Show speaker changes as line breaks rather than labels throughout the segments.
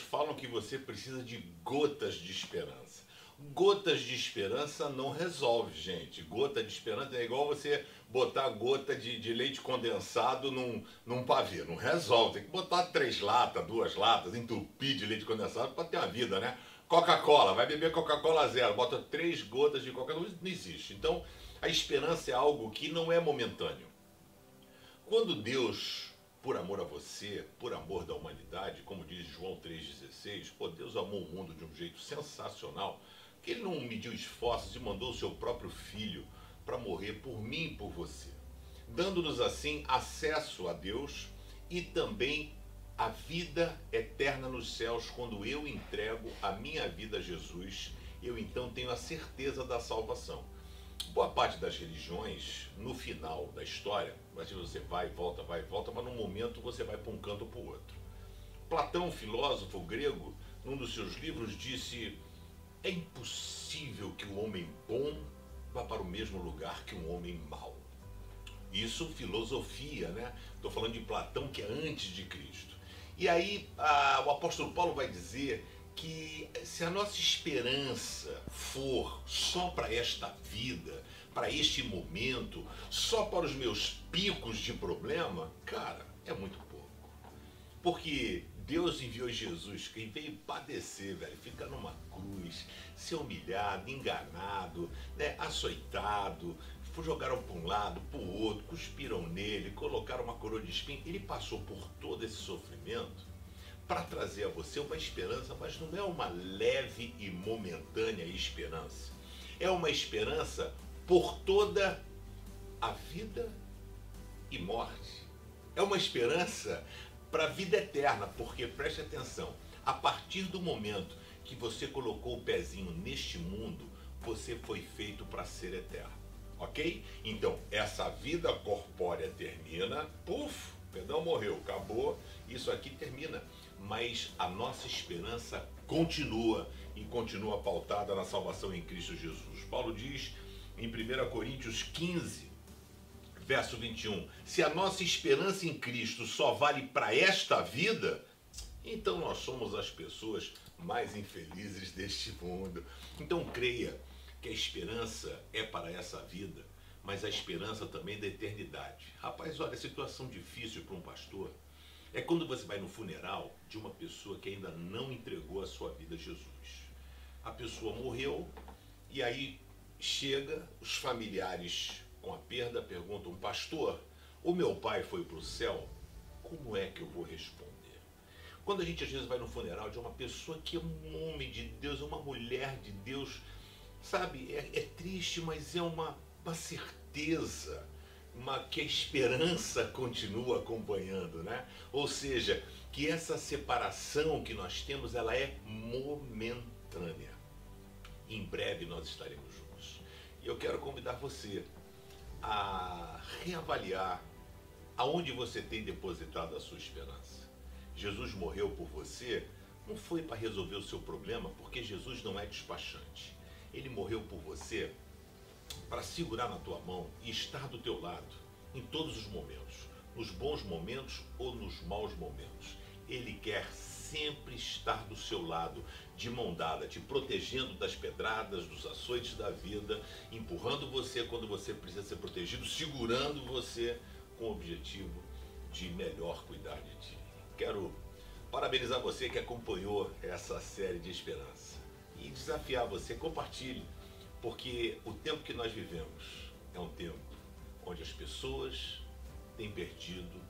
falam que você precisa de gotas de esperança. Gotas de esperança não resolve, gente. Gota de esperança é igual você botar gota de, de leite condensado num, num pavê. Não resolve. Tem que botar três latas, duas latas, entupir de leite condensado para ter uma vida, né? Coca-Cola, vai beber Coca-Cola zero, bota três gotas de Coca-Cola, não existe. Então, a esperança é algo que não é momentâneo. Quando Deus por amor a você, por amor da humanidade, como diz João 3,16, pô, Deus amou o mundo de um jeito sensacional, que ele não mediu esforços e mandou o seu próprio filho para morrer por mim e por você, dando-nos assim acesso a Deus e também a vida eterna nos céus quando eu entrego a minha vida a Jesus, eu então tenho a certeza da salvação. Boa parte das religiões, no final da história, você vai volta, vai volta, mas num momento você vai para um canto ou para o outro. Platão, filósofo grego, num dos seus livros, disse: é impossível que um homem bom vá para o mesmo lugar que um homem mau. Isso filosofia, né? Estou falando de Platão, que é antes de Cristo. E aí a, o apóstolo Paulo vai dizer que se a nossa esperança for só para esta vida, para este momento, só para os meus picos de problema, cara, é muito pouco. Porque Deus enviou Jesus, quem veio padecer, velho, ficar numa cruz, ser humilhado, enganado, né, açoitado, jogaram para um lado, para o outro, cuspiram nele, colocaram uma coroa de espinho. Ele passou por todo esse sofrimento para trazer a você uma esperança, mas não é uma leve e momentânea esperança. É uma esperança por toda a vida e morte. É uma esperança para a vida eterna, porque preste atenção, a partir do momento que você colocou o pezinho neste mundo, você foi feito para ser eterno. Ok? Então, essa vida corpórea termina, puf, perdão, morreu, acabou, isso aqui termina mas a nossa esperança continua e continua pautada na salvação em Cristo Jesus. Paulo diz em 1 Coríntios 15, verso 21, se a nossa esperança em Cristo só vale para esta vida, então nós somos as pessoas mais infelizes deste mundo. Então creia que a esperança é para essa vida, mas a esperança também da eternidade. Rapaz, olha, situação difícil para um pastor é quando você vai no funeral de uma pessoa que ainda não entregou a sua vida a Jesus. A pessoa morreu e aí chega os familiares com a perda perguntam: "Pastor, o meu pai foi para o céu? Como é que eu vou responder?" Quando a gente às vezes vai no funeral de uma pessoa que é um homem de Deus, é uma mulher de Deus, sabe, é, é triste, mas é uma, uma certeza uma, que a esperança continua acompanhando, né? Ou seja, que essa separação que nós temos, ela é momentânea. Em breve nós estaremos juntos. E eu quero convidar você a reavaliar aonde você tem depositado a sua esperança. Jesus morreu por você, não foi para resolver o seu problema, porque Jesus não é despachante. Ele morreu por você para segurar na tua mão e estar do teu lado em todos os momentos, nos bons momentos ou nos maus momentos. Ele quer sempre estar do seu lado, de mão dada, te protegendo das pedradas, dos açoites da vida, empurrando você quando você precisa ser protegido, segurando você com o objetivo de melhor cuidar de ti. Quero parabenizar você que acompanhou essa série de esperança e desafiar você, compartilhe porque o tempo que nós vivemos é um tempo onde as pessoas têm perdido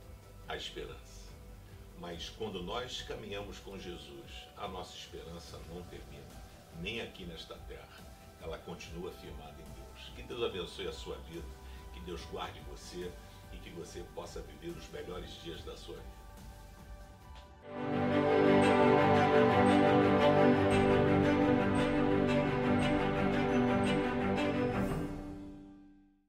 a esperança. Mas quando nós caminhamos com Jesus, a nossa esperança não termina, nem aqui nesta terra. Ela continua firmada em Deus. Que Deus abençoe a sua vida, que Deus guarde você e que você possa viver os melhores dias da sua vida.